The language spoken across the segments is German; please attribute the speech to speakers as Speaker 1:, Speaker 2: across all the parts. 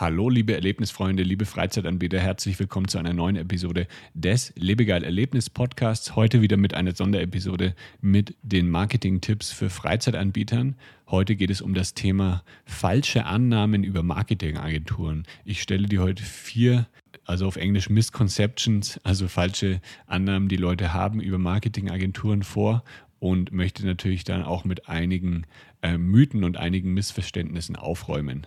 Speaker 1: Hallo, liebe Erlebnisfreunde, liebe Freizeitanbieter, herzlich willkommen zu einer neuen Episode des Lebegeil Erlebnis Podcasts. Heute wieder mit einer Sonderepisode mit den Marketing-Tipps für Freizeitanbietern. Heute geht es um das Thema falsche Annahmen über Marketingagenturen. Ich stelle dir heute vier, also auf Englisch Misconceptions, also falsche Annahmen, die Leute haben über Marketingagenturen vor und möchte natürlich dann auch mit einigen äh, Mythen und einigen Missverständnissen aufräumen.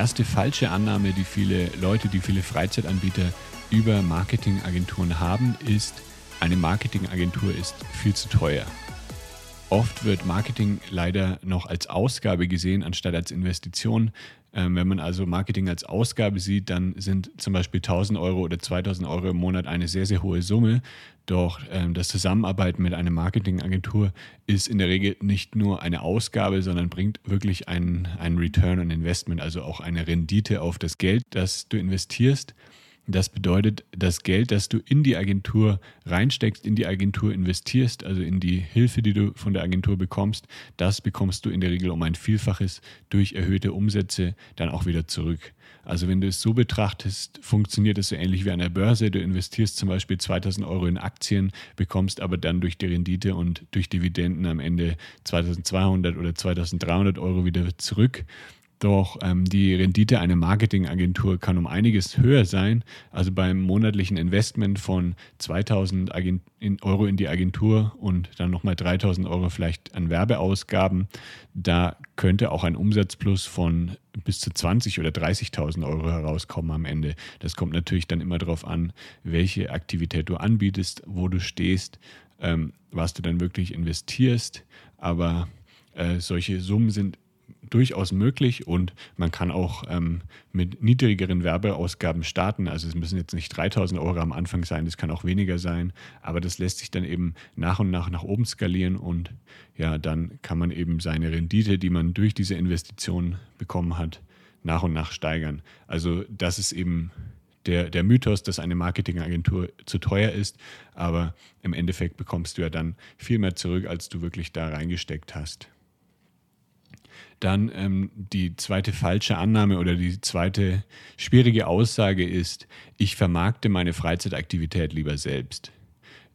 Speaker 1: Erste falsche Annahme, die viele Leute, die viele Freizeitanbieter über Marketingagenturen haben, ist, eine Marketingagentur ist viel zu teuer. Oft wird Marketing leider noch als Ausgabe gesehen, anstatt als Investition. Ähm, wenn man also Marketing als Ausgabe sieht, dann sind zum Beispiel 1000 Euro oder 2000 Euro im Monat eine sehr, sehr hohe Summe. Doch ähm, das Zusammenarbeiten mit einer Marketingagentur ist in der Regel nicht nur eine Ausgabe, sondern bringt wirklich einen, Return on Investment, also auch eine Rendite auf das Geld, das du investierst. Das bedeutet, das Geld, das du in die Agentur reinsteckst, in die Agentur investierst, also in die Hilfe, die du von der Agentur bekommst, das bekommst du in der Regel um ein Vielfaches durch erhöhte Umsätze dann auch wieder zurück. Also wenn du es so betrachtest, funktioniert es so ähnlich wie an der Börse. Du investierst zum Beispiel 2000 Euro in Aktien, bekommst aber dann durch die Rendite und durch Dividenden am Ende 2200 oder 2300 Euro wieder zurück. Doch ähm, die Rendite einer Marketingagentur kann um einiges höher sein. Also beim monatlichen Investment von 2000 Euro in die Agentur und dann nochmal 3000 Euro vielleicht an Werbeausgaben, da könnte auch ein Umsatzplus von bis zu 20 oder 30.000 Euro herauskommen am Ende. Das kommt natürlich dann immer darauf an, welche Aktivität du anbietest, wo du stehst, ähm, was du dann wirklich investierst. Aber äh, solche Summen sind durchaus möglich und man kann auch ähm, mit niedrigeren Werbeausgaben starten. Also es müssen jetzt nicht 3000 Euro am Anfang sein, das kann auch weniger sein, aber das lässt sich dann eben nach und nach nach oben skalieren und ja, dann kann man eben seine Rendite, die man durch diese Investition bekommen hat, nach und nach steigern. Also das ist eben der, der Mythos, dass eine Marketingagentur zu teuer ist, aber im Endeffekt bekommst du ja dann viel mehr zurück, als du wirklich da reingesteckt hast. Dann ähm, die zweite falsche Annahme oder die zweite schwierige Aussage ist, ich vermarkte meine Freizeitaktivität lieber selbst.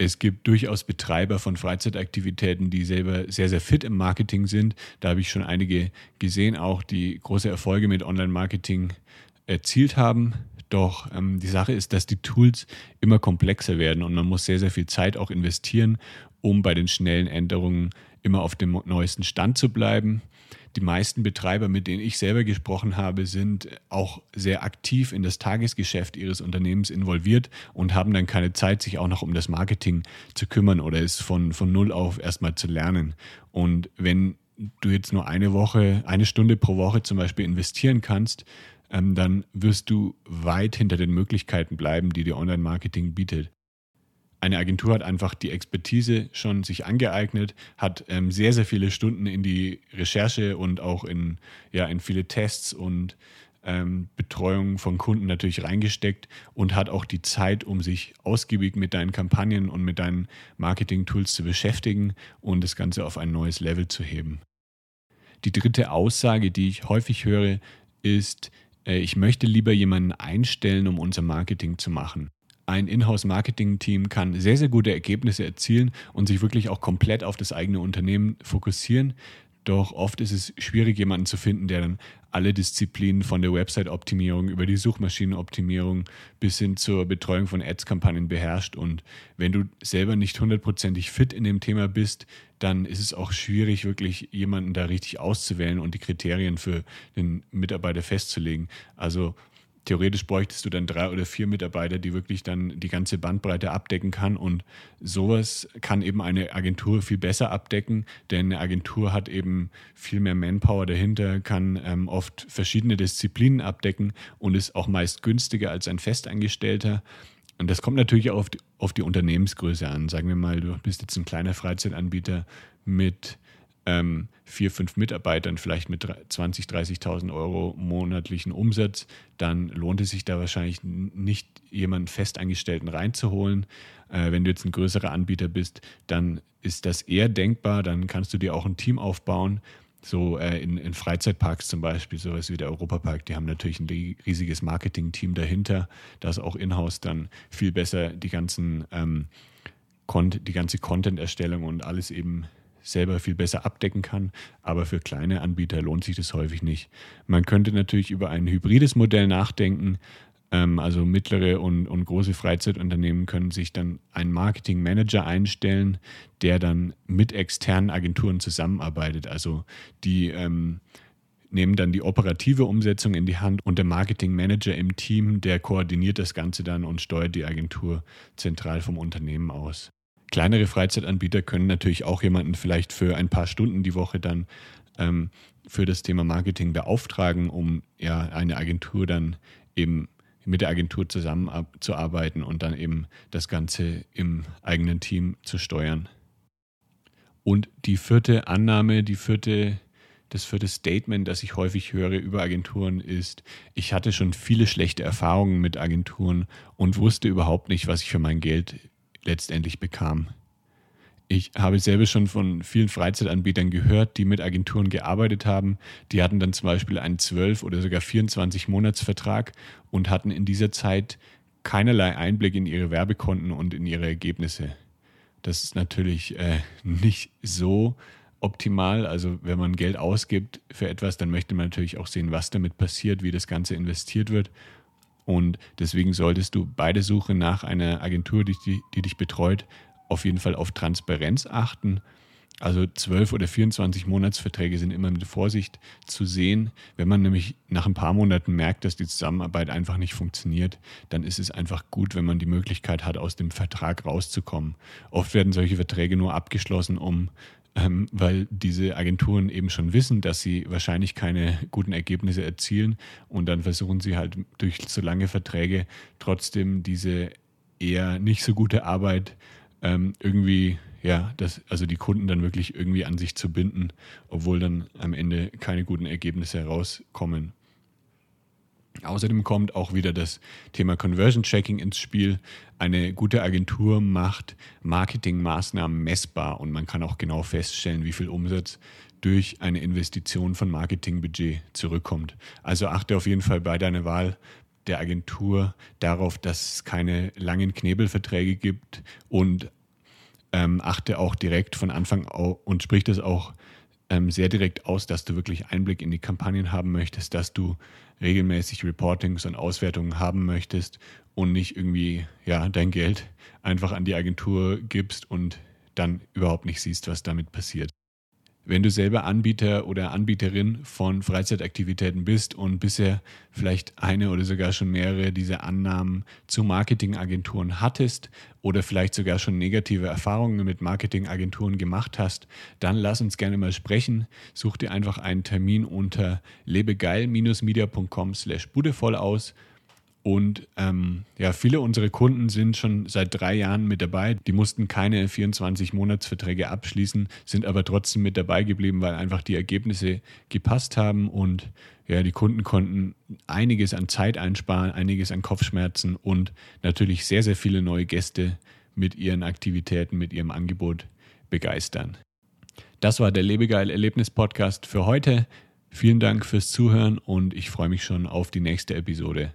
Speaker 1: Es gibt durchaus Betreiber von Freizeitaktivitäten, die selber sehr, sehr fit im Marketing sind. Da habe ich schon einige gesehen, auch die große Erfolge mit Online-Marketing erzielt haben. Doch ähm, die Sache ist, dass die Tools immer komplexer werden und man muss sehr, sehr viel Zeit auch investieren, um bei den schnellen Änderungen immer auf dem neuesten Stand zu bleiben die meisten Betreiber, mit denen ich selber gesprochen habe, sind auch sehr aktiv in das Tagesgeschäft ihres Unternehmens involviert und haben dann keine Zeit, sich auch noch um das Marketing zu kümmern oder es von, von null auf erstmal zu lernen. Und wenn du jetzt nur eine Woche, eine Stunde pro Woche zum Beispiel investieren kannst, ähm, dann wirst du weit hinter den Möglichkeiten bleiben, die dir Online-Marketing bietet eine Agentur hat einfach die Expertise schon sich angeeignet, hat ähm, sehr, sehr viele Stunden in die Recherche und auch in, ja, in viele Tests und ähm, Betreuung von Kunden natürlich reingesteckt und hat auch die Zeit, um sich ausgiebig mit deinen Kampagnen und mit deinen Marketing-Tools zu beschäftigen und das Ganze auf ein neues Level zu heben. Die dritte Aussage, die ich häufig höre, ist, äh, ich möchte lieber jemanden einstellen, um unser Marketing zu machen ein Inhouse-Marketing-Team kann sehr, sehr gute Ergebnisse erzielen und sich wirklich auch komplett auf das eigene Unternehmen fokussieren. Doch oft ist es schwierig, jemanden zu finden, der dann alle Disziplinen von der Website-Optimierung über die Suchmaschinenoptimierung bis hin zur Betreuung von Ads-Kampagnen beherrscht. Und wenn du selber nicht hundertprozentig fit in dem Thema bist, dann ist es auch schwierig, wirklich jemanden da richtig auszuwählen und die Kriterien für den Mitarbeiter festzulegen. Also theoretisch bräuchtest du dann drei oder vier Mitarbeiter, die wirklich dann die ganze Bandbreite abdecken kann. Und sowas kann eben eine Agentur viel besser abdecken, denn eine Agentur hat eben viel mehr Manpower dahinter, kann ähm, oft verschiedene Disziplinen abdecken und ist auch meist günstiger als ein Festangestellter. Und das kommt natürlich auch auf die, auf die Unternehmensgröße an. Sagen wir mal, du bist jetzt ein kleiner Freizeitanbieter mit ähm, vier, fünf Mitarbeitern, vielleicht mit 20.000, 30.000 Euro monatlichen Umsatz, dann lohnt es sich da wahrscheinlich nicht, jemanden Festangestellten reinzuholen. Äh, wenn du jetzt ein größerer Anbieter bist, dann ist das eher denkbar, dann kannst du dir auch ein Team aufbauen. So äh, in, in, Freizeitparks zum Beispiel, sowas wie der Europapark, die haben natürlich ein riesiges Marketing-Team dahinter, das auch in-house dann viel besser die ganzen ähm, die ganze Content-Erstellung und alles eben selber viel besser abdecken kann. Aber für kleine Anbieter lohnt sich das häufig nicht. Man könnte natürlich über ein hybrides Modell nachdenken. Ähm, also mittlere und, und große Freizeitunternehmen können sich dann einen Marketing-Manager einstellen, der dann mit externen Agenturen zusammenarbeitet. Also die ähm, nehmen dann die operative Umsetzung in die Hand und der Marketing-Manager im Team, der koordiniert das Ganze dann und steuert die Agentur zentral vom Unternehmen aus. Kleinere Freizeitanbieter können natürlich auch jemanden vielleicht für ein paar Stunden die Woche dann ähm, für das Thema Marketing beauftragen, um ja eine Agentur dann eben mit der Agentur zusammenzuarbeiten und dann eben das Ganze im eigenen Team zu steuern. Und die vierte Annahme, die vierte, das vierte Statement, das ich häufig höre über Agenturen ist, ich hatte schon viele schlechte Erfahrungen mit Agenturen und wusste überhaupt nicht, was ich für mein Geld letztendlich bekam. Ich habe selber schon von vielen Freizeitanbietern gehört, die mit Agenturen gearbeitet haben. Die hatten dann zum Beispiel einen 12 oder sogar 24 Monatsvertrag und hatten in dieser Zeit keinerlei Einblick in ihre Werbekonten und in ihre Ergebnisse. Das ist natürlich äh, nicht so optimal. Also wenn man Geld ausgibt für etwas, dann möchte man natürlich auch sehen, was damit passiert, wie das Ganze investiert wird. Und deswegen solltest du bei der Suche nach einer Agentur, die, die, dich betreut, auf jeden Fall auf Transparenz achten. Also 12 oder 24 Monatsverträge sind immer mit Vorsicht zu sehen. Wenn man nämlich nach ein paar Monaten merkt, dass die Zusammenarbeit einfach nicht funktioniert, dann ist es einfach gut, wenn man die Möglichkeit hat, aus dem Vertrag rauszukommen. Oft werden solche Verträge nur abgeschlossen, um ähm, weil diese Agenturen eben schon wissen, dass sie wahrscheinlich keine guten Ergebnisse erzielen und dann versuchen sie halt durch so lange Verträge trotzdem diese eher nicht so gute Arbeit ähm, irgendwie, ja, das, also die Kunden dann wirklich irgendwie an sich zu binden, obwohl dann am Ende keine guten Ergebnisse herauskommen. Außerdem kommt auch wieder das Thema Conversion Checking ins Spiel. Eine gute Agentur macht Marketingmaßnahmen messbar und man kann auch genau feststellen, wie viel Umsatz durch eine Investition von Marketingbudget zurückkommt. Also achte auf jeden Fall bei deiner Wahl der Agentur darauf, dass es keine langen Knebelverträge gibt und ähm, achte auch direkt von Anfang an und sprich das auch ähm, sehr direkt aus, dass du wirklich Einblick in die Kampagnen haben möchtest, dass du regelmäßig Reportings und Auswertungen haben möchtest und nicht irgendwie ja dein Geld einfach an die Agentur gibst und dann überhaupt nicht siehst, was damit passiert. Wenn du selber Anbieter oder Anbieterin von Freizeitaktivitäten bist und bisher vielleicht eine oder sogar schon mehrere dieser Annahmen zu Marketingagenturen hattest oder vielleicht sogar schon negative Erfahrungen mit Marketingagenturen gemacht hast, dann lass uns gerne mal sprechen. Such dir einfach einen Termin unter lebegeil-media.com slash budevoll aus und ähm, ja, viele unserer Kunden sind schon seit drei Jahren mit dabei. Die mussten keine 24-Monatsverträge abschließen, sind aber trotzdem mit dabei geblieben, weil einfach die Ergebnisse gepasst haben und ja, die Kunden konnten einiges an Zeit einsparen, einiges an Kopfschmerzen und natürlich sehr, sehr viele neue Gäste mit ihren Aktivitäten, mit ihrem Angebot begeistern. Das war der Lebegeil Erlebnis Podcast für heute. Vielen Dank fürs Zuhören und ich freue mich schon auf die nächste Episode.